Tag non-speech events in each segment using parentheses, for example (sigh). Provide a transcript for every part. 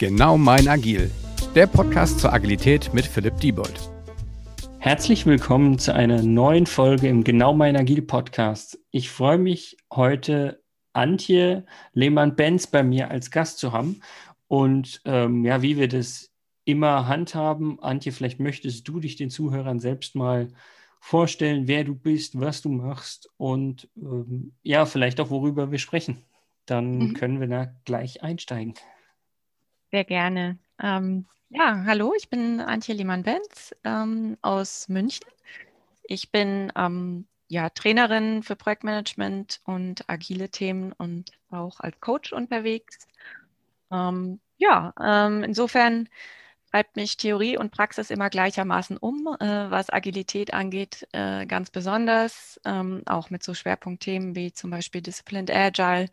Genau mein Agil, der Podcast zur Agilität mit Philipp Diebold. Herzlich willkommen zu einer neuen Folge im Genau mein Agil Podcast. Ich freue mich heute Antje Lehmann-Benz bei mir als Gast zu haben. Und ähm, ja, wie wir das immer handhaben, Antje, vielleicht möchtest du dich den Zuhörern selbst mal vorstellen, wer du bist, was du machst und ähm, ja, vielleicht auch worüber wir sprechen. Dann mhm. können wir da gleich einsteigen. Sehr gerne. Ähm, ja, hallo, ich bin Antje Lehmann-Benz ähm, aus München. Ich bin ähm, ja, Trainerin für Projektmanagement und agile Themen und auch als Coach unterwegs. Ähm, ja, ähm, insofern treibt mich Theorie und Praxis immer gleichermaßen um, äh, was Agilität angeht, äh, ganz besonders, ähm, auch mit so Schwerpunktthemen wie zum Beispiel Disciplined Agile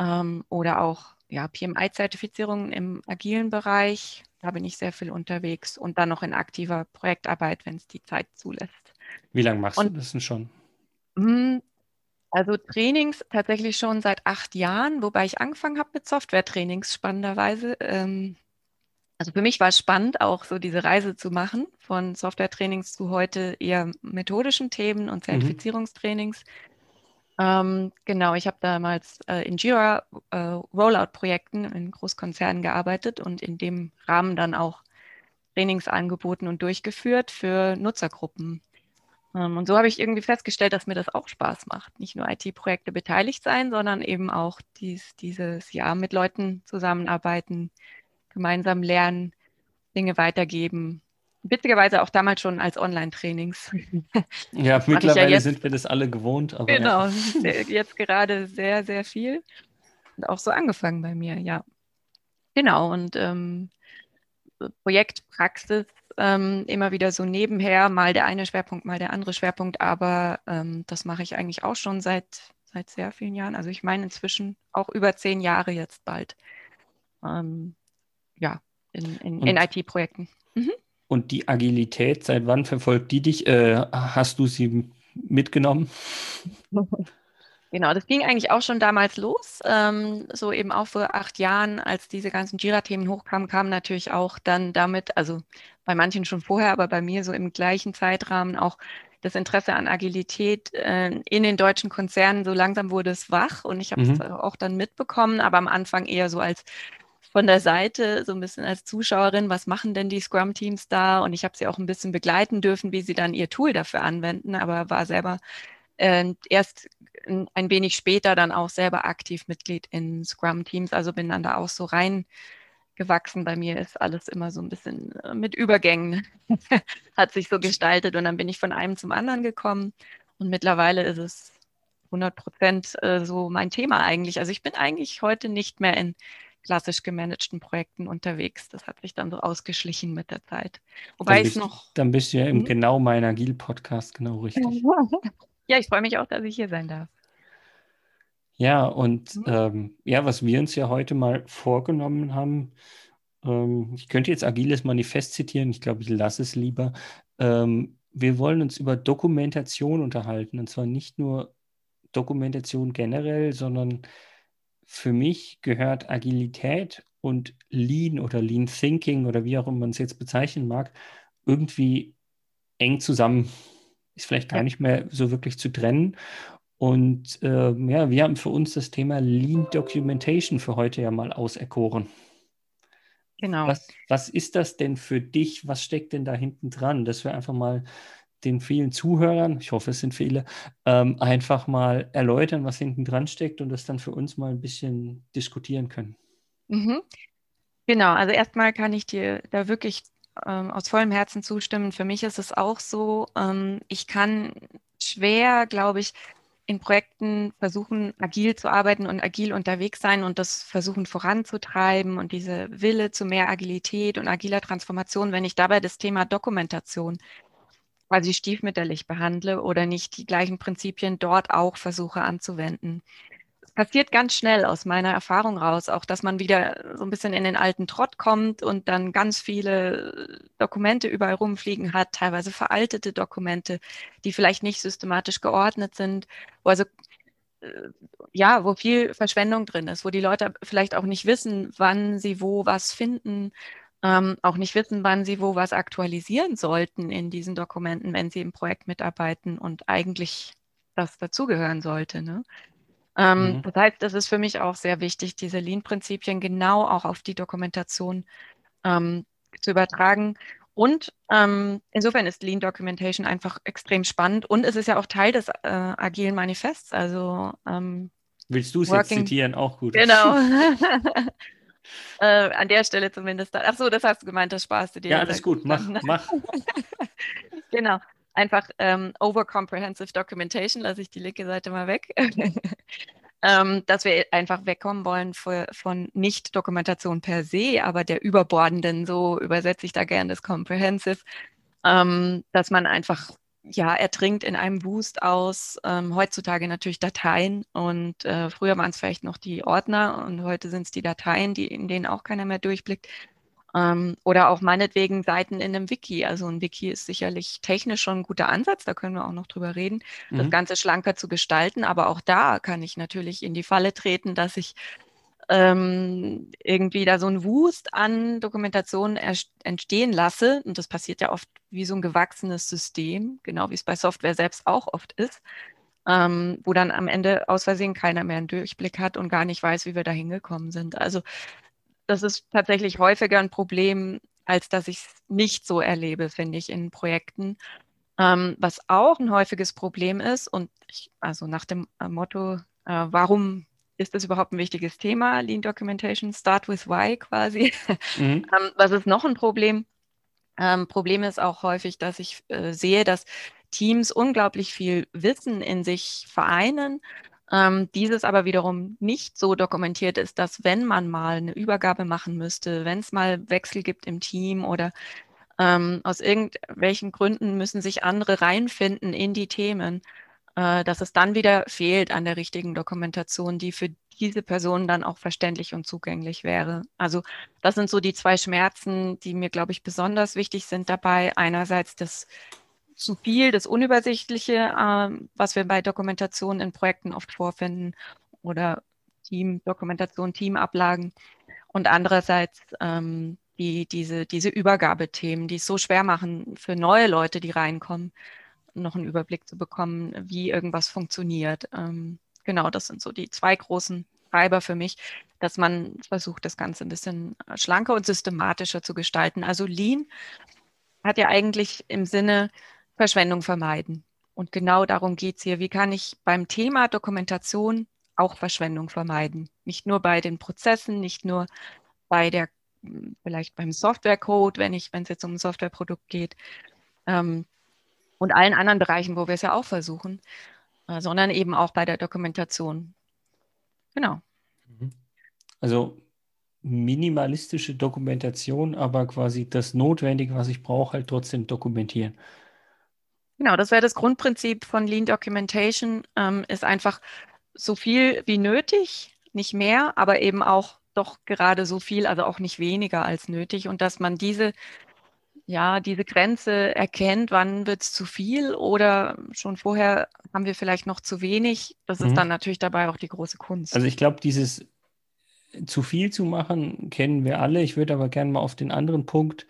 ähm, oder auch ja, PMI-Zertifizierungen im agilen Bereich. Da bin ich sehr viel unterwegs und dann noch in aktiver Projektarbeit, wenn es die Zeit zulässt. Wie lange machst und, du das denn schon? Hm, also Trainings tatsächlich schon seit acht Jahren, wobei ich angefangen habe mit Software-Trainings spannenderweise. Ähm, also für mich war es spannend, auch so diese Reise zu machen von Software-Trainings zu heute eher methodischen Themen und mhm. Zertifizierungstrainings. Mhm. Ähm, genau, ich habe damals äh, in Jira äh, Rollout-Projekten in Großkonzernen gearbeitet und in dem Rahmen dann auch Trainings angeboten und durchgeführt für Nutzergruppen. Ähm, und so habe ich irgendwie festgestellt, dass mir das auch Spaß macht. Nicht nur IT-Projekte beteiligt sein, sondern eben auch dies, dieses Jahr mit Leuten zusammenarbeiten, gemeinsam lernen, Dinge weitergeben witzigerweise auch damals schon als Online-Trainings. (laughs) Ja, mittlerweile ja sind wir das alle gewohnt. Aber genau, ja. (laughs) jetzt gerade sehr, sehr viel. Und auch so angefangen bei mir, ja. Genau, und ähm, Projektpraxis ähm, immer wieder so nebenher, mal der eine Schwerpunkt, mal der andere Schwerpunkt, aber ähm, das mache ich eigentlich auch schon seit, seit sehr vielen Jahren. Also ich meine inzwischen auch über zehn Jahre jetzt bald. Ähm, ja, in, in, in IT-Projekten. Mhm. Und die Agilität, seit wann verfolgt die dich? Äh, hast du sie mitgenommen? (laughs) Genau, das ging eigentlich auch schon damals los. Ähm, so eben auch vor acht Jahren, als diese ganzen Jira-Themen hochkamen, kam natürlich auch dann damit, also bei manchen schon vorher, aber bei mir so im gleichen Zeitrahmen auch das Interesse an Agilität äh, in den deutschen Konzernen. So langsam wurde es wach und ich habe es mhm. auch dann mitbekommen, aber am Anfang eher so als von der Seite so ein bisschen als Zuschauerin, was machen denn die Scrum-Teams da? Und ich habe sie auch ein bisschen begleiten dürfen, wie sie dann ihr Tool dafür anwenden, aber war selber äh, erst ein wenig später dann auch selber aktiv Mitglied in Scrum-Teams, also bin dann da auch so reingewachsen. Bei mir ist alles immer so ein bisschen äh, mit Übergängen, (laughs) hat sich so gestaltet und dann bin ich von einem zum anderen gekommen und mittlerweile ist es 100 Prozent äh, so mein Thema eigentlich. Also ich bin eigentlich heute nicht mehr in klassisch gemanagten Projekten unterwegs. Das hat sich dann so ausgeschlichen mit der Zeit. Wobei es noch. Dann bist du ja im hm? genau mein Agil-Podcast genau richtig. (laughs) Ja, ich freue mich auch, dass ich hier sein darf. Ja, und hm? ähm, ja, was wir uns ja heute mal vorgenommen haben, ähm, ich könnte jetzt Agiles Manifest zitieren, ich glaube, ich lasse es lieber. Ähm, wir wollen uns über Dokumentation unterhalten und zwar nicht nur Dokumentation generell, sondern für mich gehört Agilität und Lean oder Lean Thinking oder wie auch immer man es jetzt bezeichnen mag, irgendwie eng zusammen. Ist vielleicht gar nicht mehr so wirklich zu trennen. Und äh, ja, wir haben für uns das Thema Lean Documentation für heute ja mal auserkoren. Genau. Was, was ist das denn für dich? Was steckt denn da hinten dran? Dass wir einfach mal den vielen Zuhörern, ich hoffe, es sind viele, ähm, einfach mal erläutern, was hinten dran steckt und das dann für uns mal ein bisschen diskutieren können. Mhm. Genau, also erstmal kann ich dir da wirklich ähm, aus vollem Herzen zustimmen. Für mich ist es auch so, ähm, ich kann schwer, glaube ich, in Projekten versuchen, agil zu arbeiten und agil unterwegs sein und das versuchen voranzutreiben und diese Wille zu mehr Agilität und agiler Transformation, wenn ich dabei das Thema Dokumentation quasi stiefmütterlich behandle oder nicht die gleichen Prinzipien dort auch versuche anzuwenden. Es passiert ganz schnell aus meiner Erfahrung raus, auch dass man wieder so ein bisschen in den alten Trott kommt und dann ganz viele Dokumente überall rumfliegen hat, teilweise veraltete Dokumente, die vielleicht nicht systematisch geordnet sind, wo also ja, wo viel Verschwendung drin ist, wo die Leute vielleicht auch nicht wissen, wann sie wo was finden, ähm, auch nicht wissen, wann sie wo was aktualisieren sollten in diesen Dokumenten, wenn sie im Projekt mitarbeiten und eigentlich das dazugehören sollte. Ne? Ähm, mhm. Das heißt, das ist für mich auch sehr wichtig, diese Lean-Prinzipien genau auch auf die Dokumentation ähm, zu übertragen. Und ähm, insofern ist Lean Documentation einfach extrem spannend und es ist ja auch Teil des äh, agilen Manifests. Also ähm, willst du es jetzt zitieren? Auch gut. Genau. (laughs) äh, an der Stelle zumindest. Ach so, das hast du gemeint, das sparst du dir. Ja, alles gut. Mach, mach. (laughs) genau einfach ähm, over comprehensive documentation, lasse ich die linke Seite mal weg, (laughs) ähm, dass wir einfach wegkommen wollen für, von Nicht-Dokumentation per se, aber der überbordenden, so übersetze ich da gerne das comprehensive, ähm, dass man einfach ja, ertrinkt in einem Wust aus ähm, heutzutage natürlich Dateien und äh, früher waren es vielleicht noch die Ordner und heute sind es die Dateien, die, in denen auch keiner mehr durchblickt. Ähm, oder auch meinetwegen Seiten in einem Wiki. Also ein Wiki ist sicherlich technisch schon ein guter Ansatz, da können wir auch noch drüber reden, mhm. das Ganze schlanker zu gestalten. Aber auch da kann ich natürlich in die Falle treten, dass ich ähm, irgendwie da so ein Wust an Dokumentation entstehen lasse. Und das passiert ja oft wie so ein gewachsenes System, genau wie es bei Software selbst auch oft ist. Ähm, wo dann am Ende aus Versehen keiner mehr einen Durchblick hat und gar nicht weiß, wie wir da hingekommen sind. Also das ist tatsächlich häufiger ein Problem, als dass ich es nicht so erlebe, finde ich, in Projekten. Ähm, was auch ein häufiges Problem ist, und ich, also nach dem äh, Motto, äh, warum ist das überhaupt ein wichtiges Thema, Lean Documentation, Start with Why quasi. Mhm. (laughs) ähm, was ist noch ein Problem? Ähm, Problem ist auch häufig, dass ich äh, sehe, dass Teams unglaublich viel Wissen in sich vereinen ähm, dieses aber wiederum nicht so dokumentiert ist, dass wenn man mal eine Übergabe machen müsste, wenn es mal Wechsel gibt im Team oder ähm, aus irgendwelchen Gründen müssen sich andere reinfinden in die Themen, äh, dass es dann wieder fehlt an der richtigen Dokumentation, die für diese Person dann auch verständlich und zugänglich wäre. Also das sind so die zwei Schmerzen, die mir, glaube ich, besonders wichtig sind dabei. Einerseits das zu viel, das Unübersichtliche, ähm, was wir bei Dokumentation in Projekten oft vorfinden oder Team-Dokumentation, Teamablagen und andererseits ähm, die, diese, diese Übergabethemen, die es so schwer machen für neue Leute, die reinkommen, noch einen Überblick zu bekommen, wie irgendwas funktioniert. Ähm, genau, das sind so die zwei großen Treiber für mich, dass man versucht, das Ganze ein bisschen schlanker und systematischer zu gestalten. Also Lean hat ja eigentlich im Sinne, Verschwendung vermeiden. Und genau darum geht es hier. Wie kann ich beim Thema Dokumentation auch Verschwendung vermeiden? Nicht nur bei den Prozessen, nicht nur bei der, vielleicht beim Softwarecode, wenn wenn es jetzt um ein Softwareprodukt geht, ähm, und allen anderen Bereichen, wo wir es ja auch versuchen, äh, sondern eben auch bei der Dokumentation. Genau. Mhm. Also minimalistische Dokumentation, aber quasi das Notwendige, was ich brauche, halt trotzdem dokumentieren. Genau, das wäre das Grundprinzip von Lean Documentation, ähm, ist einfach so viel wie nötig, nicht mehr, aber eben auch doch gerade so viel, also auch nicht weniger als nötig und dass man diese ja, diese Grenze erkennt, wann wird es zu viel oder schon vorher haben wir vielleicht noch zu wenig. Das mhm. ist dann natürlich dabei auch die große Kunst. Also ich glaube, dieses zu viel zu machen, kennen wir alle. Ich würde aber gerne mal auf den anderen Punkt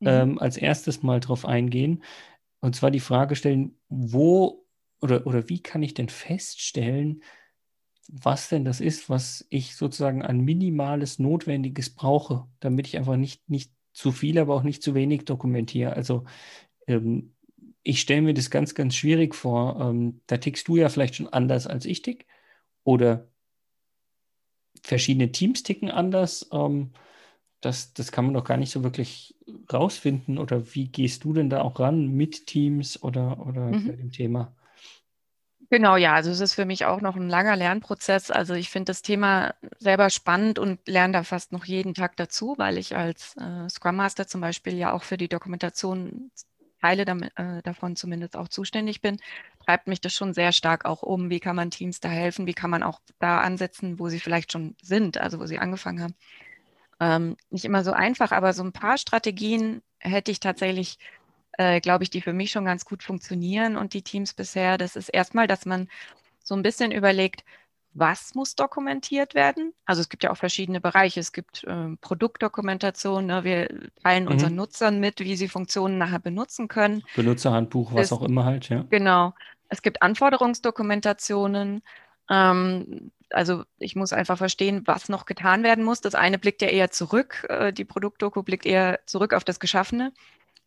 mhm. ähm, als erstes mal drauf eingehen. Und zwar die Frage stellen, wo oder, oder wie kann ich denn feststellen, was denn das ist, was ich sozusagen an minimales Notwendiges brauche, damit ich einfach nicht, nicht zu viel, aber auch nicht zu wenig dokumentiere. Also ähm, ich stelle mir das ganz, ganz schwierig vor. Ähm, da tickst du ja vielleicht schon anders als ich tick oder verschiedene Teams ticken anders. Ähm, das, das kann man doch gar nicht so wirklich rausfinden. Oder wie gehst du denn da auch ran mit Teams oder, oder mhm. dem Thema? Genau, ja, also es ist für mich auch noch ein langer Lernprozess. Also ich finde das Thema selber spannend und lerne da fast noch jeden Tag dazu, weil ich als äh, Scrum Master zum Beispiel ja auch für die Dokumentation Teile damit, äh, davon zumindest auch zuständig bin, treibt mich das schon sehr stark auch um. Wie kann man Teams da helfen? Wie kann man auch da ansetzen, wo sie vielleicht schon sind, also wo sie angefangen haben? Ähm, nicht immer so einfach, aber so ein paar Strategien hätte ich tatsächlich, äh, glaube ich, die für mich schon ganz gut funktionieren und die Teams bisher. Das ist erstmal, dass man so ein bisschen überlegt, was muss dokumentiert werden? Also es gibt ja auch verschiedene Bereiche. Es gibt äh, Produktdokumentation. Ne? Wir teilen mhm. unseren Nutzern mit, wie sie Funktionen nachher benutzen können. Benutzerhandbuch, was es, auch immer halt, ja. Genau. Es gibt Anforderungsdokumentationen. Ähm, also ich muss einfach verstehen, was noch getan werden muss. Das eine blickt ja eher zurück. Äh, die Produktdoku blickt eher zurück auf das Geschaffene.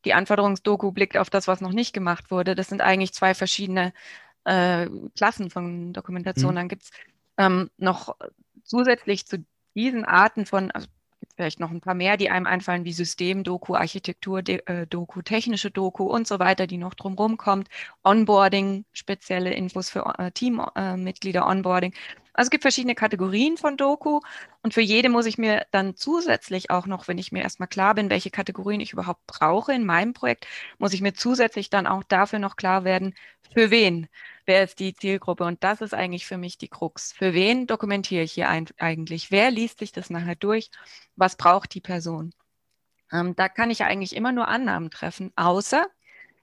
Die Anforderungsdoku blickt auf das, was noch nicht gemacht wurde. Das sind eigentlich zwei verschiedene äh, Klassen von Dokumentation. Mhm. Dann gibt es ähm, noch zusätzlich zu diesen Arten von, also vielleicht noch ein paar mehr, die einem einfallen, wie System-Doku, Architektur-Doku, technische Doku und so weiter, die noch drumherum kommt. Onboarding, spezielle Infos für äh, Teammitglieder, Onboarding. Also es gibt verschiedene Kategorien von Doku und für jede muss ich mir dann zusätzlich auch noch, wenn ich mir erstmal klar bin, welche Kategorien ich überhaupt brauche in meinem Projekt, muss ich mir zusätzlich dann auch dafür noch klar werden, für wen wer ist die Zielgruppe? Und das ist eigentlich für mich die Krux. Für wen dokumentiere ich hier eigentlich? Wer liest sich das nachher durch? Was braucht die Person? Ähm, da kann ich eigentlich immer nur Annahmen treffen, außer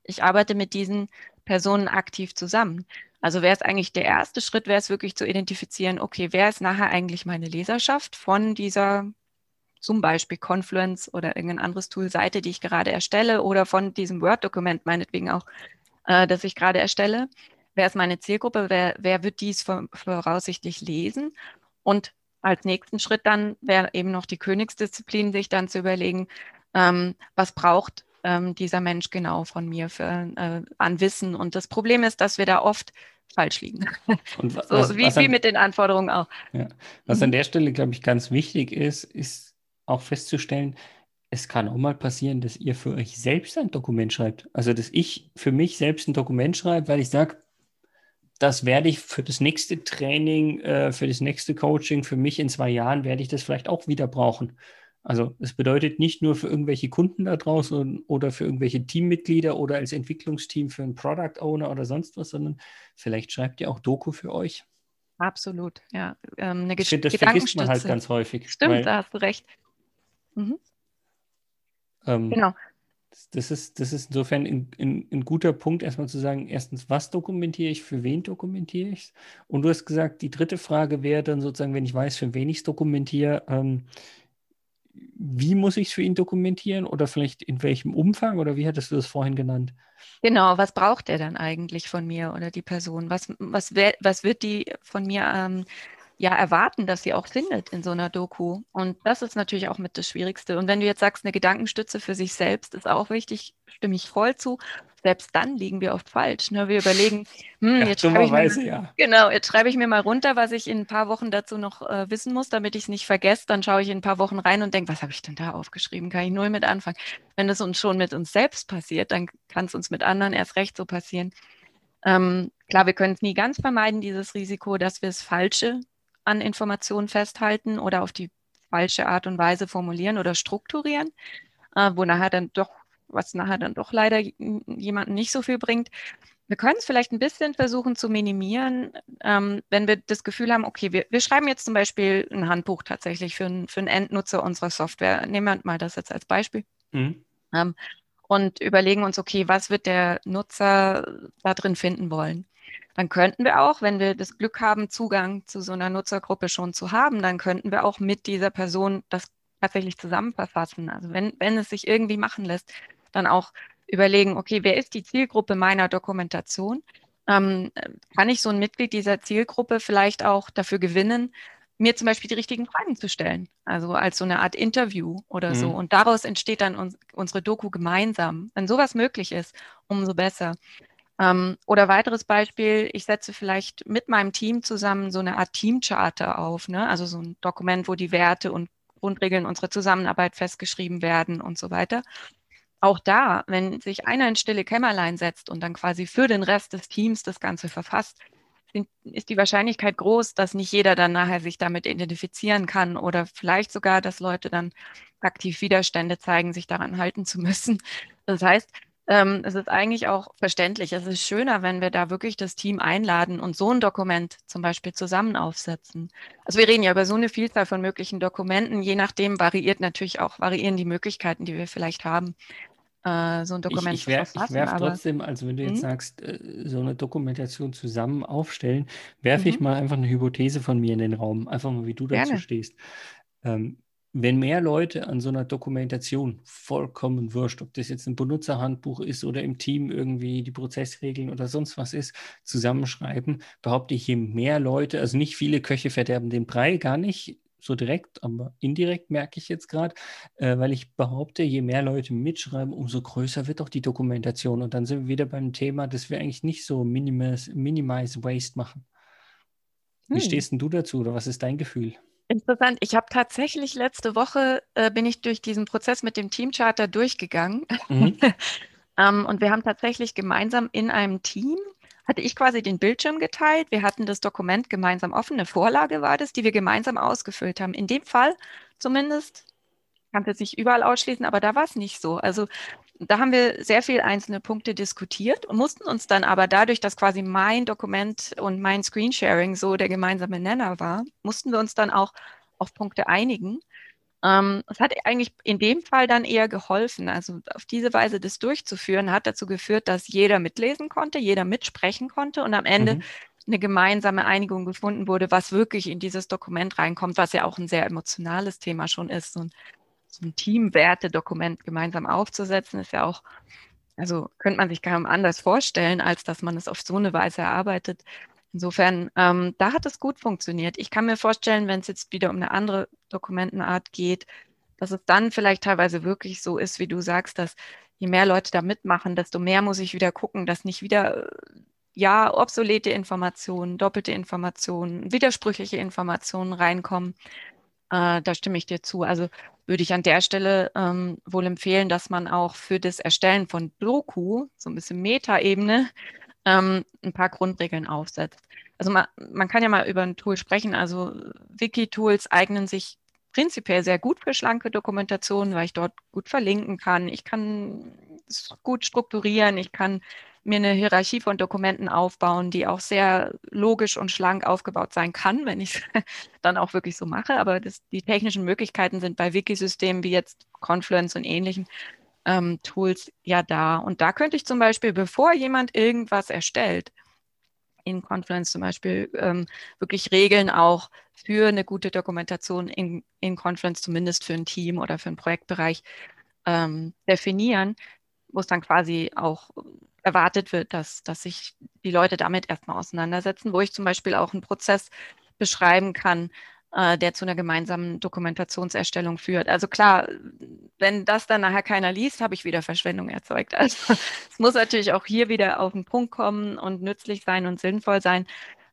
ich arbeite mit diesen Personen aktiv zusammen. Also wäre es eigentlich der erste Schritt, wäre es wirklich zu identifizieren, okay, wer ist nachher eigentlich meine Leserschaft von dieser zum Beispiel Confluence oder irgendein anderes Tool Seite, die ich gerade erstelle oder von diesem Word-Dokument meinetwegen auch, äh, das ich gerade erstelle? Wer ist meine Zielgruppe, wer, wer wird dies voraussichtlich lesen? Und als nächsten Schritt dann wäre eben noch die Königsdisziplin, sich dann zu überlegen, ähm, was braucht ähm, dieser Mensch genau von mir für, äh, an Wissen. Und das Problem ist, dass wir da oft falsch liegen. (laughs) Und was, so, wie, was an, wie mit den Anforderungen auch. Ja. Was an mhm. der Stelle, glaube ich, ganz wichtig ist, ist auch festzustellen, es kann auch mal passieren, dass ihr für euch selbst ein Dokument schreibt. Also, dass ich für mich selbst ein Dokument schreibe, weil ich sage, das werde ich für das nächste Training, äh, für das nächste Coaching, für mich in zwei Jahren werde ich das vielleicht auch wieder brauchen. Also es bedeutet nicht nur für irgendwelche Kunden da draußen oder für irgendwelche Teammitglieder oder als Entwicklungsteam für einen Product Owner oder sonst was, sondern vielleicht schreibt ihr auch Doku für euch. Absolut, ja. Ähm, eine ich finde, das vergisst man halt ganz häufig. Stimmt, da hast du recht. Mhm. Ähm, genau das ist, das ist insofern ein, ein, ein, guter Punkt, erstmal zu sagen, erstens, was dokumentiere ich, für wen dokumentiere ich es? Und du hast gesagt, die dritte Frage wäre dann sozusagen, wenn ich weiß, für wen ich es dokumentiere, ähm, wie muss ich es für ihn dokumentieren oder vielleicht in welchem Umfang oder wie hattest du das vorhin genannt? Genau, was braucht er dann eigentlich von mir oder die Person? Was, was, was wird die von mir ähm, ja erwarten, dass sie auch findet in so einer Doku. Und das ist natürlich auch mit das Schwierigste. Und wenn du jetzt sagst, eine Gedankenstütze für sich selbst ist auch wichtig, stimme ich voll zu. Selbst dann liegen wir oft falsch. Ne? Wir überlegen, hm, ja, jetzt, schreibe ich mir, ja. genau, jetzt schreibe ich mir mal runter, was ich in ein paar Wochen dazu noch äh, wissen muss, damit ich es nicht vergesse. Dann schaue ich in ein paar Wochen rein und denke, was habe ich denn da aufgeschrieben? Kann ich null mit anfangen. Wenn es uns schon mit uns selbst passiert, dann kann es uns mit anderen erst recht so passieren. Ähm, klar, wir können es nie ganz vermeiden, dieses Risiko, dass wir das Falsche an Informationen festhalten oder auf die falsche Art und Weise formulieren oder strukturieren, äh, wo nachher dann doch, was nachher dann doch leider jemanden nicht so viel bringt. Wir können es vielleicht ein bisschen versuchen zu minimieren, ähm, wenn wir das Gefühl haben, okay, wir, wir schreiben jetzt zum Beispiel ein Handbuch tatsächlich für, ein, für einen Endnutzer unserer Software. Nehmen wir mal das jetzt als Beispiel. Mhm. Ähm, und überlegen uns, okay, was wird der Nutzer da drin finden wollen? dann könnten wir auch, wenn wir das Glück haben, Zugang zu so einer Nutzergruppe schon zu haben, dann könnten wir auch mit dieser Person das tatsächlich zusammenverfassen. Also wenn, wenn es sich irgendwie machen lässt, dann auch überlegen, okay, wer ist die Zielgruppe meiner Dokumentation? Ähm, kann ich so ein Mitglied dieser Zielgruppe vielleicht auch dafür gewinnen, mir zum Beispiel die richtigen Fragen zu stellen? Also als so eine Art Interview oder mhm. so. Und daraus entsteht dann uns, unsere Doku gemeinsam. Wenn sowas möglich ist, umso besser. Ähm, oder weiteres Beispiel, ich setze vielleicht mit meinem Team zusammen so eine Art Teamcharter auf, ne? also so ein Dokument, wo die Werte und Grundregeln unserer Zusammenarbeit festgeschrieben werden und so weiter. Auch da, wenn sich einer in stille Kämmerlein setzt und dann quasi für den Rest des Teams das Ganze verfasst, ist die Wahrscheinlichkeit groß, dass nicht jeder dann nachher sich damit identifizieren kann oder vielleicht sogar, dass Leute dann aktiv Widerstände zeigen, sich daran halten zu müssen. Das heißt, ähm, es ist eigentlich auch verständlich. Es ist schöner, wenn wir da wirklich das Team einladen und so ein Dokument zum Beispiel zusammen aufsetzen. Also wir reden ja über so eine Vielzahl von möglichen Dokumenten. Je nachdem variiert natürlich auch, variieren die Möglichkeiten, die wir vielleicht haben. äh, so ein Dokument ich, ich werf, zu verfassen. Ich werfe trotzdem, also wenn du jetzt mhm. sagst, äh, so eine Dokumentation zusammen aufstellen, werfe ich mhm. mal einfach eine Hypothese von mir in den Raum, einfach mal, wie du dazu Gerne. stehst. Ähm, wenn mehr Leute an so einer Dokumentation vollkommen wurscht, ob das jetzt ein Benutzerhandbuch ist oder im Team irgendwie die Prozessregeln oder sonst was ist, zusammenschreiben, behaupte ich, je mehr Leute, also nicht viele Köche verderben den Brei, gar nicht so direkt, aber indirekt merke ich jetzt gerade, äh, weil ich behaupte, je mehr Leute mitschreiben, umso größer wird auch die Dokumentation. Und dann sind wir wieder beim Thema, dass wir eigentlich nicht so Minimize, Minimize Waste machen. Wie hm. stehst denn du dazu oder was ist dein Gefühl? Interessant. Ich habe tatsächlich letzte Woche äh, bin ich durch diesen Prozess mit dem Teamcharter durchgegangen. Mhm. (laughs) ähm, und wir haben tatsächlich gemeinsam in einem Team hatte ich quasi den Bildschirm geteilt. Wir hatten das Dokument gemeinsam offen. Eine Vorlage war das, die wir gemeinsam ausgefüllt haben. In dem Fall zumindest, kann es nicht überall ausschließen, aber da war es nicht so. Also da haben wir sehr viel einzelne Punkte diskutiert und mussten uns dann aber dadurch, dass quasi mein Dokument und mein Screensharing so der gemeinsame Nenner war, mussten wir uns dann auch auf Punkte einigen. Ähm, es hat eigentlich in dem Fall dann eher geholfen. Also auf diese Weise das durchzuführen, hat dazu geführt, dass jeder mitlesen konnte, jeder mitsprechen konnte und am Ende mhm. eine gemeinsame Einigung gefunden wurde, was wirklich in dieses Dokument reinkommt, was ja auch ein sehr emotionales Thema schon ist. Ein, so ein Teamwerte-Dokument gemeinsam aufzusetzen, ist ja auch, also könnte man sich kaum anders vorstellen, als dass man es auf so eine Weise erarbeitet. Insofern, ähm, da hat es gut funktioniert. Ich kann mir vorstellen, wenn es jetzt wieder um eine andere Dokumentenart geht, dass es dann vielleicht teilweise wirklich so ist, wie du sagst, dass je mehr Leute da mitmachen, desto mehr muss ich wieder gucken, dass nicht wieder ja obsolete Informationen, doppelte Informationen, widersprüchliche Informationen reinkommen. Äh, da stimme ich dir zu. Also würde ich an der Stelle ähm, wohl empfehlen, dass man auch für das Erstellen von Doku, so ein bisschen Metaebene, ähm, ein paar Grundregeln aufsetzt. Also man, man kann ja mal über ein Tool sprechen. Also Wiki-Tools eignen sich prinzipiell sehr gut für schlanke Dokumentationen, weil ich dort gut verlinken kann. Ich kann es gut strukturieren. Ich kann mir eine Hierarchie von Dokumenten aufbauen, die auch sehr logisch und schlank aufgebaut sein kann, wenn ich es (laughs) dann auch wirklich so mache. Aber das, die technischen Möglichkeiten sind bei Wiki-Systemen wie jetzt Confluence und ähnlichen ähm, Tools ja da. Und da könnte ich zum Beispiel, bevor jemand irgendwas erstellt, in Confluence zum Beispiel ähm, wirklich Regeln auch für eine gute Dokumentation in, in Confluence, zumindest für ein Team oder für einen Projektbereich ähm, definieren, wo es dann quasi auch erwartet wird, dass, dass sich die Leute damit erstmal auseinandersetzen, wo ich zum Beispiel auch einen Prozess beschreiben kann, äh, der zu einer gemeinsamen Dokumentationserstellung führt. Also klar, wenn das dann nachher keiner liest, habe ich wieder Verschwendung erzeugt. (laughs) Also es muss natürlich auch hier wieder auf den Punkt kommen und nützlich sein und sinnvoll sein.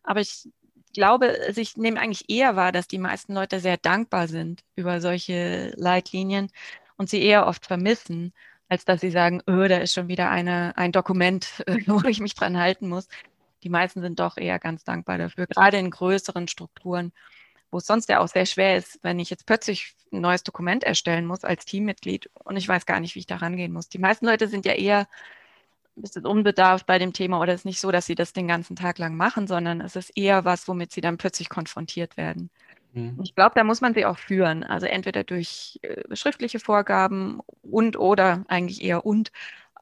Aber ich glaube, also ich nehme eigentlich eher wahr, dass die meisten Leute sehr dankbar sind über solche Leitlinien und sie eher oft vermissen, als dass sie sagen, oh, da ist schon wieder eine, ein Dokument, (laughs) wo ich mich dran halten muss. Die meisten sind doch eher ganz dankbar dafür, gerade in größeren Strukturen wo es sonst ja auch sehr schwer ist, wenn ich jetzt plötzlich ein neues Dokument erstellen muss als Teammitglied und ich weiß gar nicht, wie ich da rangehen muss. Die meisten Leute sind ja eher ein bisschen unbedarft bei dem Thema oder es ist nicht so, dass sie das den ganzen Tag lang machen, sondern es ist eher was, womit sie dann plötzlich konfrontiert werden. Mhm. Ich glaube, da muss man sie auch führen. Also entweder durch äh, schriftliche Vorgaben und oder eigentlich eher und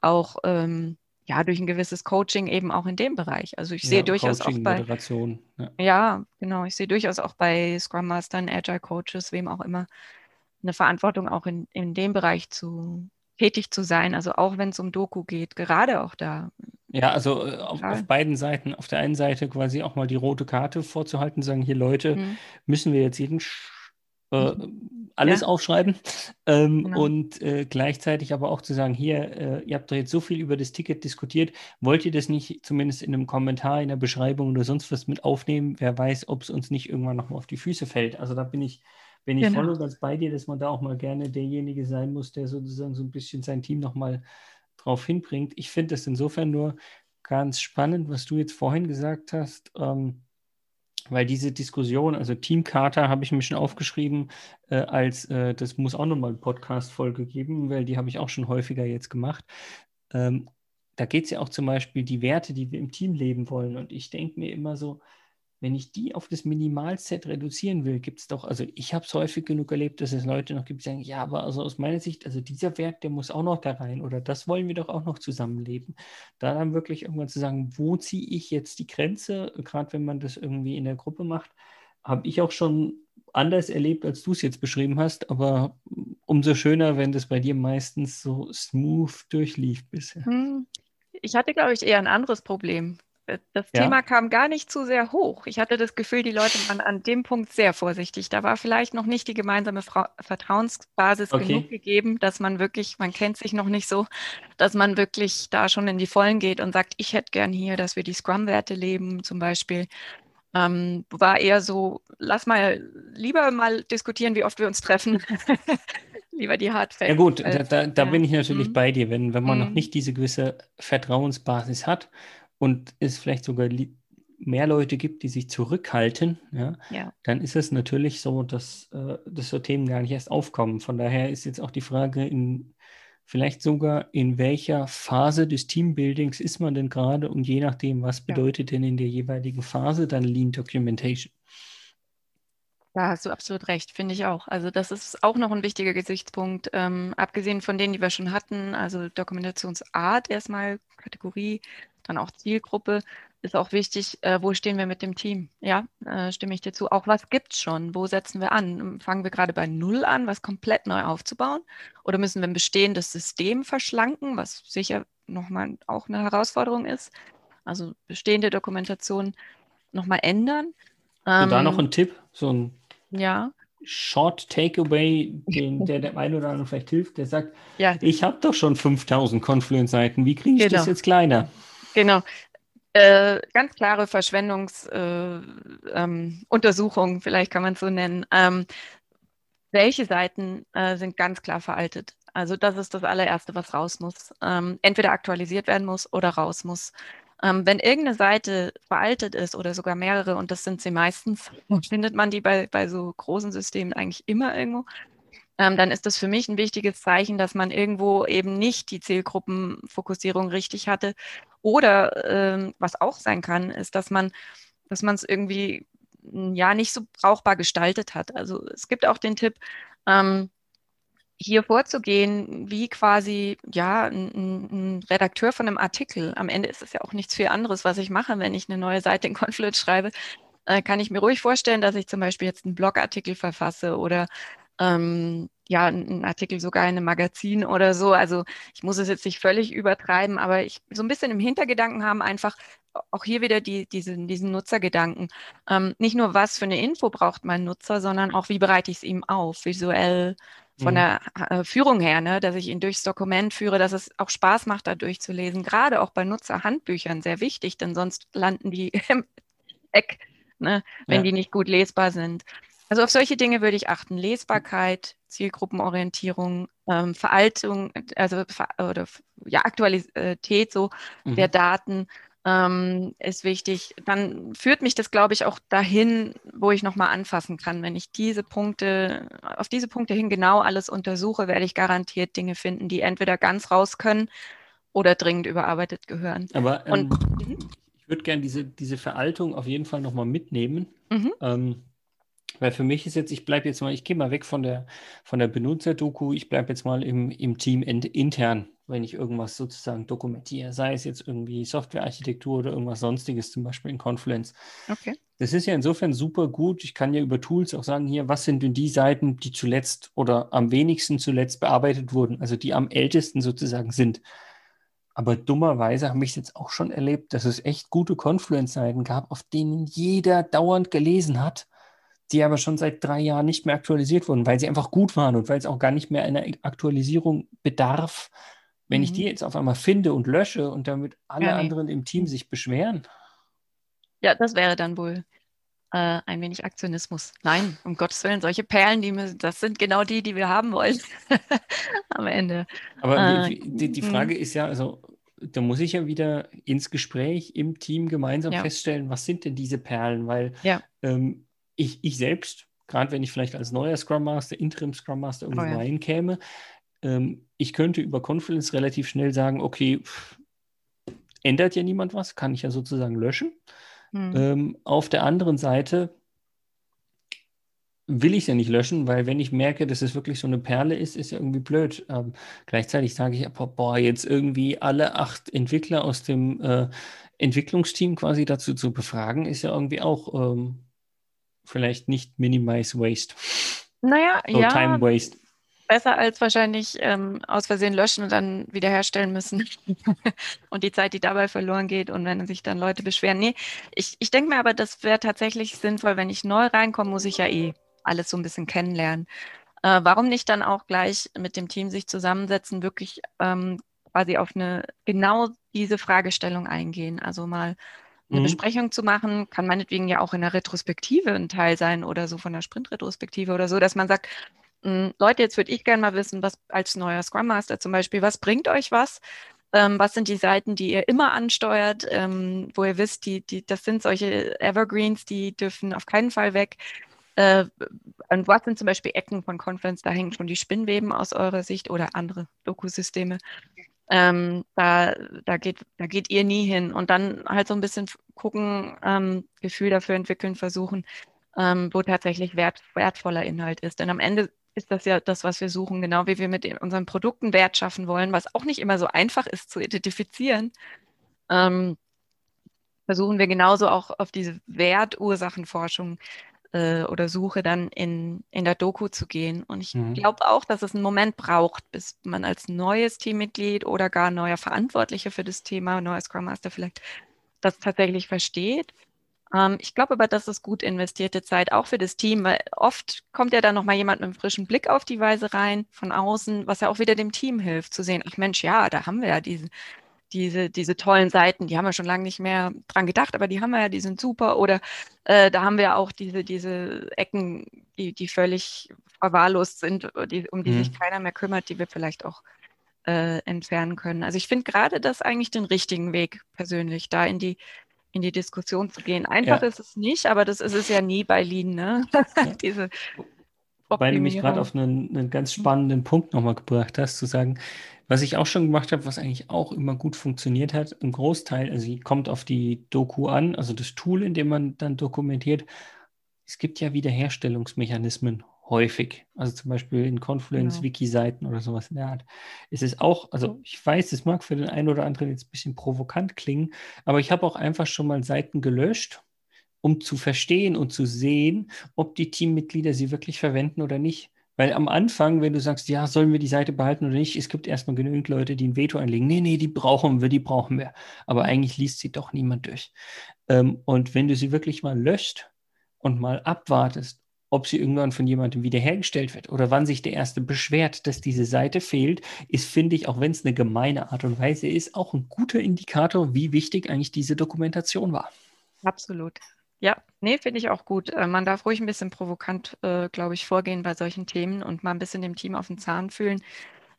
auch ähm, ja, durch ein gewisses Coaching eben auch in dem Bereich. Also ich ja, sehe durchaus Coaching, auch bei Moderation. Ja. ja, genau. Ich sehe durchaus auch bei Scrum Mastern, Agile Coaches, wem auch immer, eine Verantwortung auch in, in dem Bereich zu tätig zu sein. Also auch wenn es um Doku geht, gerade auch da. Ja, also äh, auf, auf, beiden Seiten. Auf der einen Seite quasi auch mal die rote Karte vorzuhalten, sagen hier Leute, mhm. müssen wir jetzt jeden äh, alles ja. aufschreiben ähm, genau. und äh, gleichzeitig aber auch zu sagen, hier, äh, ihr habt doch jetzt so viel über das Ticket diskutiert, wollt ihr das nicht zumindest in einem Kommentar, in der Beschreibung oder sonst was mit aufnehmen? Wer weiß, ob es uns nicht irgendwann noch mal auf die Füße fällt. Also da bin ich, bin ich genau. voll und ganz bei dir, dass man da auch mal gerne derjenige sein muss, der sozusagen so ein bisschen sein Team noch mal drauf hinbringt. Ich finde das insofern nur ganz spannend, was du jetzt vorhin gesagt hast. Ähm, weil diese Diskussion, also Teamcharta habe ich mir schon aufgeschrieben, äh, als äh, das muss auch nochmal eine Podcast-Folge geben, weil die habe ich auch schon häufiger jetzt gemacht. Ähm, da geht es ja auch zum Beispiel die Werte, die wir im Team leben wollen. Und ich denke mir immer so, wenn ich die auf das Minimalset reduzieren will, gibt es doch, also ich habe es häufig genug erlebt, dass es Leute noch gibt, die sagen, ja, aber also aus meiner Sicht, also dieser Wert, der muss auch noch da rein oder das wollen wir doch auch noch zusammenleben. Da dann wirklich irgendwann zu sagen, wo ziehe ich jetzt die Grenze, gerade wenn man das irgendwie in der Gruppe macht, habe ich auch schon anders erlebt, als du es jetzt beschrieben hast, aber umso schöner, wenn das bei dir meistens so smooth durchlief bisher. Hm. Ich hatte, glaube ich, eher ein anderes Problem. Das ja. Thema kam gar nicht zu sehr hoch. Ich hatte das Gefühl, die Leute waren an dem Punkt sehr vorsichtig. Da war vielleicht noch nicht die gemeinsame Fra Vertrauensbasis okay. genug gegeben, dass man wirklich, man kennt sich noch nicht so, dass man wirklich da schon in die Vollen geht und sagt, ich hätte gern hier, dass wir die Scrum-Werte leben zum Beispiel. Ähm, war eher so, lass mal lieber mal diskutieren, wie oft wir uns treffen. (laughs) lieber die Hardfacts. Ja gut, da, da, da ja. bin ich natürlich mhm. bei dir. Wenn, wenn man mhm. noch nicht diese gewisse Vertrauensbasis hat und es vielleicht sogar mehr Leute gibt, die sich zurückhalten, ja, ja. dann ist es natürlich so, dass, äh, dass so Themen gar nicht erst aufkommen. Von daher ist jetzt auch die Frage, in, vielleicht sogar in welcher Phase des Teambuildings ist man denn gerade und je nachdem, was bedeutet ja. denn in der jeweiligen Phase dann Lean Documentation. Da hast du absolut recht, finde ich auch. Also das ist auch noch ein wichtiger Gesichtspunkt, ähm, abgesehen von denen, die wir schon hatten, also Dokumentationsart erstmal, Kategorie, dann auch Zielgruppe, ist auch wichtig, äh, wo stehen wir mit dem Team? Ja, äh, stimme ich dir zu. Auch was gibt es schon? Wo setzen wir an? Fangen wir gerade bei Null an, was komplett neu aufzubauen? Oder müssen wir ein bestehendes System verschlanken, was sicher nochmal auch eine Herausforderung ist? Also bestehende Dokumentation nochmal ändern. Ähm, da noch ein Tipp, so ein ja. Short Takeaway, den, der dem einen oder anderen vielleicht hilft, der sagt, ja. ich habe doch schon 5000 Confluence-Seiten, wie kriege ich genau. das jetzt kleiner? Genau. Äh, ganz klare Verschwendungsuntersuchung, äh, ähm, vielleicht kann man es so nennen. Ähm, welche Seiten äh, sind ganz klar veraltet? Also das ist das allererste, was raus muss. Ähm, entweder aktualisiert werden muss oder raus muss. Ähm, wenn irgendeine Seite veraltet ist oder sogar mehrere, und das sind sie meistens, (laughs) findet man die bei, bei so großen Systemen eigentlich immer irgendwo, ähm, dann ist das für mich ein wichtiges Zeichen, dass man irgendwo eben nicht die Zielgruppenfokussierung richtig hatte. Oder ähm, was auch sein kann, ist, dass man dass es irgendwie hm, ja nicht so brauchbar gestaltet hat. Also es gibt auch den Tipp, ähm, hier vorzugehen, wie quasi ja ein, ein, Redakteur von einem Artikel. Am Ende ist es ja auch nichts viel anderes, was ich mache, wenn ich eine neue Seite in Confluence schreibe. Äh, kann ich mir ruhig vorstellen, dass ich zum Beispiel jetzt einen Blogartikel verfasse oder ähm, ja, einen Artikel sogar in einem Magazin oder so. Also ich muss es jetzt nicht völlig übertreiben, aber ich so ein bisschen im Hintergedanken haben, einfach auch hier wieder die, diesen, diesen Nutzergedanken. Ähm, nicht nur, was für eine Info braucht mein Nutzer, sondern auch, wie bereite ich es ihm auf, visuell, von mhm. der äh, Führung her, ne, dass ich ihn durchs Dokument führe, dass es auch Spaß macht, da durchzulesen. Gerade auch bei Nutzerhandbüchern sehr wichtig, denn sonst landen die (laughs) im Eck, ne, wenn ja. die nicht gut lesbar sind. Also auf solche Dinge würde ich achten. Lesbarkeit, Zielgruppenorientierung, ähm, Veraltung, also oder ja, Aktualität so mhm. der Daten ähm, ist wichtig. Dann führt mich das, glaube ich, auch dahin, wo ich nochmal anfassen kann. Wenn ich diese Punkte, auf diese Punkte hin genau alles untersuche, werde ich garantiert Dinge finden, die entweder ganz raus können oder dringend überarbeitet gehören. Aber ähm, Und, mhm. ich würde gerne diese, diese Veraltung auf jeden Fall nochmal mitnehmen. Mhm. Weil für mich ist jetzt, ich bleibe jetzt mal, ich gehe mal weg von der, von der Benutzerdoku, ich bleibe jetzt mal im, im Team intern wenn ich irgendwas sozusagen dokumentiere, sei es jetzt irgendwie Softwarearchitektur oder irgendwas sonstiges, zum Beispiel in Confluence. Okay. Das ist ja insofern super gut. Ich kann ja über Tools auch sagen, hier, was sind denn die Seiten, die zuletzt oder am wenigsten zuletzt bearbeitet wurden, also die am ältesten sozusagen sind. Aber dummerweise habe ich jetzt auch schon erlebt, dass es echt gute Confluence-Seiten gab, auf denen jeder dauernd gelesen hat, die aber schon seit drei Jahren nicht mehr aktualisiert wurden, weil sie einfach gut waren und weil es auch gar nicht mehr einer Aktualisierung bedarf, wenn mhm. ich die jetzt auf einmal finde und lösche und damit alle ja, nee. anderen im Team sich beschweren. Ja, das wäre dann wohl äh, ein wenig Aktionismus. Nein, um Gottes Willen, solche Perlen, die wir, das sind genau die, die wir haben wollen (laughs) am Ende. Aber äh, die, die, Frage ist ja, also da muss ich ja wieder ins Gespräch im Team gemeinsam ja. feststellen, was sind denn diese Perlen? Weil ja. ähm, ich, ich selbst, gerade wenn ich vielleicht als neuer Scrum Master, Interim Scrum Master irgendwo oh, ja. reinkäme, ähm, ich könnte über Confluence relativ schnell sagen, okay, pff, ändert ja niemand was, kann ich ja sozusagen löschen. Mhm. Ähm, auf der anderen Seite will ich es ja nicht löschen, weil wenn ich merke, dass es wirklich so eine Perle ist, ist ja irgendwie blöd. Ähm, gleichzeitig sage ich aber, boah, jetzt irgendwie alle acht Entwickler aus dem äh, Entwicklungsteam quasi dazu zu befragen, ist ja irgendwie auch ähm, vielleicht nicht Minimize Waste. Naja, oh, ja. Time Waste. Besser als wahrscheinlich ähm, aus Versehen löschen und dann wiederherstellen müssen. (laughs) und die Zeit, die dabei verloren geht und wenn sich dann Leute beschweren. Nee, ich, ich denke mir aber, das wäre tatsächlich sinnvoll, wenn ich neu reinkomme, muss ich ja eh alles so ein bisschen kennenlernen. Äh, warum nicht dann auch gleich mit dem Team sich zusammensetzen, wirklich ähm, quasi auf eine genau diese Fragestellung eingehen. Also mal eine mhm. Besprechung zu machen, kann meinetwegen ja auch in der Retrospektive ein Teil sein oder so von der Sprint-Retrospektive oder so, dass man sagt, hm, Leute, jetzt würde ich gerne mal wissen, was als neuer Scrum Master zum Beispiel, was bringt euch was? Ähm, was sind die Seiten, die ihr immer ansteuert, ähm, wo ihr wisst, die, die, das sind solche Evergreens, die dürfen auf keinen Fall weg. Äh, und was sind zum Beispiel Ecken von Confluence? Da hängen schon die Spinnweben aus eurer Sicht oder andere Dokusysteme. Ähm, da, da, geht, da geht ihr nie hin. Und dann halt so ein bisschen gucken, ähm, Gefühl dafür entwickeln, versuchen, ähm, wo tatsächlich wert, wertvoller Inhalt ist. Denn am Ende ist das ja das, was wir suchen, genau wie wir mit unseren Produkten Wert schaffen wollen, was auch nicht immer so einfach ist zu identifizieren. Ähm, versuchen wir genauso auch auf diese Wertursachenforschung äh, oder Suche dann in, in der Doku zu gehen. Und ich mhm. glaube auch, dass es einen Moment braucht, bis man als neues Teammitglied oder gar neuer Verantwortlicher für das Thema, neuer Scrum Master vielleicht, das tatsächlich versteht. Ähm, ich glaube aber, das ist gut investierte Zeit, auch für das Team, weil oft kommt ja dann nochmal jemand mit einem frischen Blick auf die Weise rein, von außen, was ja auch wieder dem Team hilft, zu sehen, ach Mensch, ja, da haben wir ja diesen, diese, diese tollen Seiten, die haben wir schon lange nicht mehr dran gedacht, aber die haben wir ja, die sind super. Oder äh, da haben wir auch diese, diese Ecken, die, die völlig verwahrlost sind, die, um die mhm. sich keiner mehr kümmert, die wir vielleicht auch äh, entfernen können. Also ich finde gerade das eigentlich den richtigen Weg persönlich, da in die in die Diskussion zu gehen. Einfach ja. ist es nicht, aber das ist es ja nie bei Lean, ne? (laughs) Diese Wobei du mich gerade auf einen, einen, ganz mhm. spannenden Punkt nochmal gebracht hast, zu sagen, was ich auch schon gemacht habe, was eigentlich auch immer gut funktioniert hat, ein Großteil, also kommt auf die Doku an, also das Tool, in dem man dann dokumentiert. Es gibt ja Wiederherstellungsmechanismen häufig, also zum Beispiel in Confluence, genau. Wiki-Seiten oder sowas in der Art. Es ist auch, also ich weiß, es mag für den einen oder anderen jetzt ein bisschen provokant klingen, aber ich habe auch einfach schon mal Seiten gelöscht, um zu verstehen und zu sehen, ob die Teammitglieder sie wirklich verwenden oder nicht. Weil am Anfang, wenn du sagst, ja, sollen wir die Seite behalten oder nicht, es gibt erstmal genügend Leute, die ein Veto einlegen. Nee, nee, die brauchen wir, die brauchen wir. Aber eigentlich liest sie doch niemand durch. Ähm, und wenn du sie wirklich mal löscht und mal abwartest, ob sie irgendwann von jemandem wiederhergestellt wird oder wann sich der Erste beschwert, dass diese Seite fehlt, ist, finde ich, auch wenn es eine gemeine Art und Weise ist, auch ein guter Indikator, wie wichtig eigentlich diese Dokumentation war. Absolut. Ja, nee, finde ich auch gut. Äh, man darf ruhig ein bisschen provokant, äh, glaube ich, vorgehen bei solchen Themen und mal ein bisschen dem Team auf den Zahn fühlen.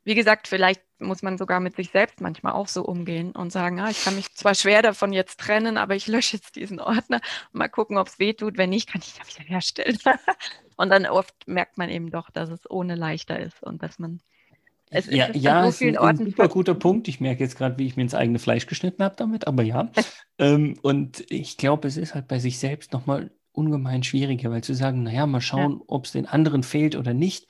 Wie gesagt, vielleicht muss man sogar mit sich selbst manchmal auch so umgehen und sagen, ah, ich kann mich zwar schwer davon jetzt trennen, aber ich lösche jetzt diesen Ordner und mal gucken, ob es weh tut. Wenn nicht, kann ich ihn wieder herstellen. (laughs) und dann oft merkt man eben doch, dass es ohne leichter ist und dass man es ja, ist ja, so vielen ist ein, Orten ein super guter Punkt. Ich merke jetzt gerade, wie ich mir ins eigene Fleisch geschnitten habe damit, aber ja. ähm, und ich glaube, es ist halt bei sich selbst nochmal ungemein schwieriger, weil zu sagen, naja, mal schauen, ja. ob es den anderen fehlt oder nicht,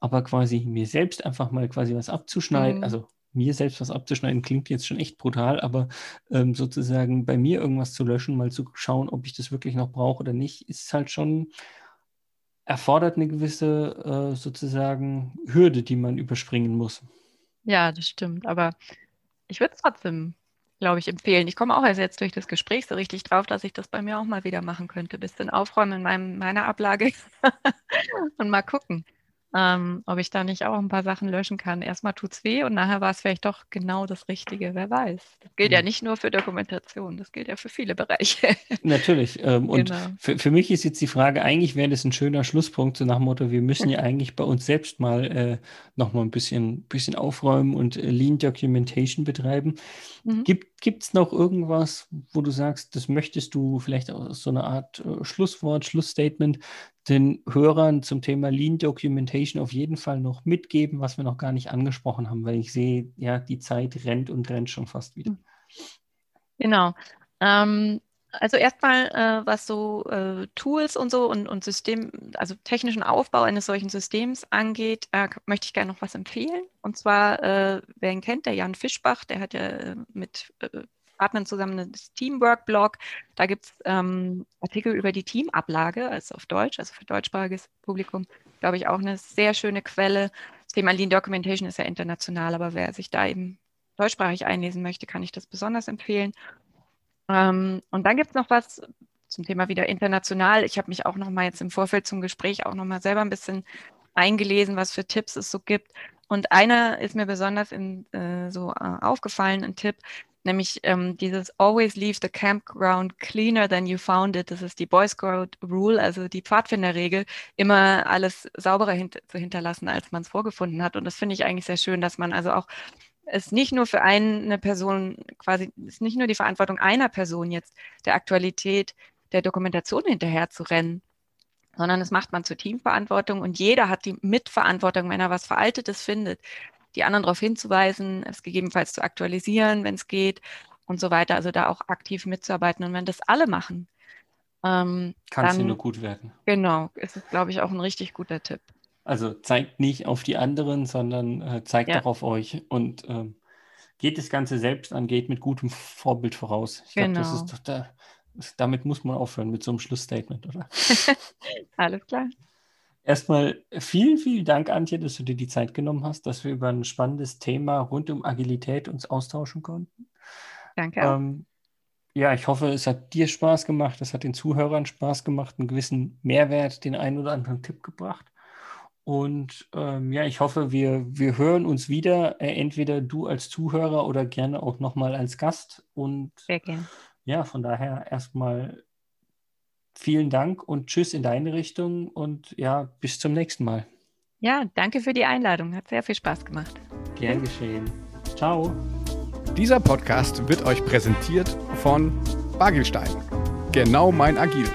aber quasi mir selbst einfach mal quasi was abzuschneiden, mhm. also mir selbst was abzuschneiden, klingt jetzt schon echt brutal, aber ähm, sozusagen bei mir irgendwas zu löschen, mal zu schauen, ob ich das wirklich noch brauche oder nicht, ist halt schon erfordert eine gewisse äh, sozusagen Hürde, die man überspringen muss. Ja, das stimmt. Aber ich würde es trotzdem, glaube ich, empfehlen. Ich komme auch erst jetzt durch das Gespräch so richtig drauf, dass ich das bei mir auch mal wieder machen könnte. Bisschen aufräumen in meinem, meiner Ablage (laughs) und mal gucken ähm, ob ich da nicht auch ein paar Sachen löschen kann. Erstmal tut es weh und nachher war es vielleicht doch genau das Richtige, wer weiß. Das gilt ja, ja nicht nur für Dokumentation, das gilt ja für viele Bereiche. (laughs) Natürlich. Ähm, und genau. für, für mich ist jetzt die Frage, eigentlich wäre das ein schöner Schlusspunkt, so nach dem Motto, wir müssen ja eigentlich bei uns selbst mal äh, nochmal ein bisschen, bisschen aufräumen und äh, Lean Documentation betreiben. Mhm. Gibt es noch irgendwas, wo du sagst, das möchtest du vielleicht aus so einer Art äh, Schlusswort, Schlussstatement den Hörern zum Thema Lean Documentation auf jeden Fall noch mitgeben, was wir noch gar nicht angesprochen haben, weil ich sehe, ja, die Zeit rennt und rennt schon fast wieder. Genau. Ähm, Also erstmal, äh, was so äh, Tools und so und, und System, also technischen Aufbau eines solchen Systems angeht, äh, möchte ich gerne noch was empfehlen. Und zwar, äh, wer ihn kennt, der Jan Fischbach, der hat ja äh, mit äh, Partnern zusammen das Teamwork-Blog. Da gibt es ähm, Artikel über die Teamablage, also auf Deutsch, also für deutschsprachiges Publikum, glaube ich, auch eine sehr schöne Quelle. Das Thema Lean Documentation ist ja international, aber wer sich da eben deutschsprachig einlesen möchte, kann ich das besonders empfehlen. Ähm, und dann gibt es noch was zum Thema wieder international. Ich habe mich auch noch mal jetzt im Vorfeld zum Gespräch auch noch mal selber ein bisschen eingelesen, was für Tipps es so gibt. Und einer ist mir besonders in, äh, so äh, aufgefallen, ein Tipp, nämlich ähm, dieses Always leave the campground cleaner than you found it. Das ist die Boy Scout Rule, also die Pfadfinderregel, immer alles sauberer hint zu hinterlassen, als man es vorgefunden hat. Und das finde ich eigentlich sehr schön, dass man also auch es nicht nur für eine Person quasi, es ist nicht nur die Verantwortung einer Person jetzt der Aktualität der Dokumentation hinterher zu rennen, sondern es macht man zur Teamverantwortung und jeder hat die Mitverantwortung, wenn er was Veraltetes findet, die anderen darauf hinzuweisen, es gegebenenfalls zu aktualisieren, wenn es geht und so weiter. Also da auch aktiv mitzuarbeiten. Und wenn das alle machen, ähm, kann es nur gut werden. Genau, ist es, glaube ich, auch ein richtig guter Tipp. Also zeigt nicht auf die anderen, sondern äh, zeigt ja. auch auf euch und ähm, geht das Ganze selbst an, geht mit gutem Vorbild voraus. Ich genau. glaube, das ist doch da, damit muss man aufhören mit so einem Schlussstatement, oder? (laughs) Alles klar. Erstmal vielen, vielen Dank, Antje, dass du dir die Zeit genommen hast, dass wir über ein spannendes Thema rund um Agilität uns austauschen konnten. Danke. Ähm, ja, ich hoffe, es hat dir Spaß gemacht, es hat den Zuhörern Spaß gemacht, einen gewissen Mehrwert, den einen oder anderen Tipp gebracht. Und ähm, ja, ich hoffe, wir, wir hören uns wieder, äh, entweder du als Zuhörer oder gerne auch nochmal als Gast. Und Sehr gerne. ja, von daher erstmal vielen Dank und tschüss in deine Richtung und ja, bis zum nächsten Mal. Ja, danke für die Einladung. Hat sehr viel Spaß gemacht. Gern geschehen. Ciao. Dieser Podcast wird euch präsentiert von Bagelstein. Genau mein Agil.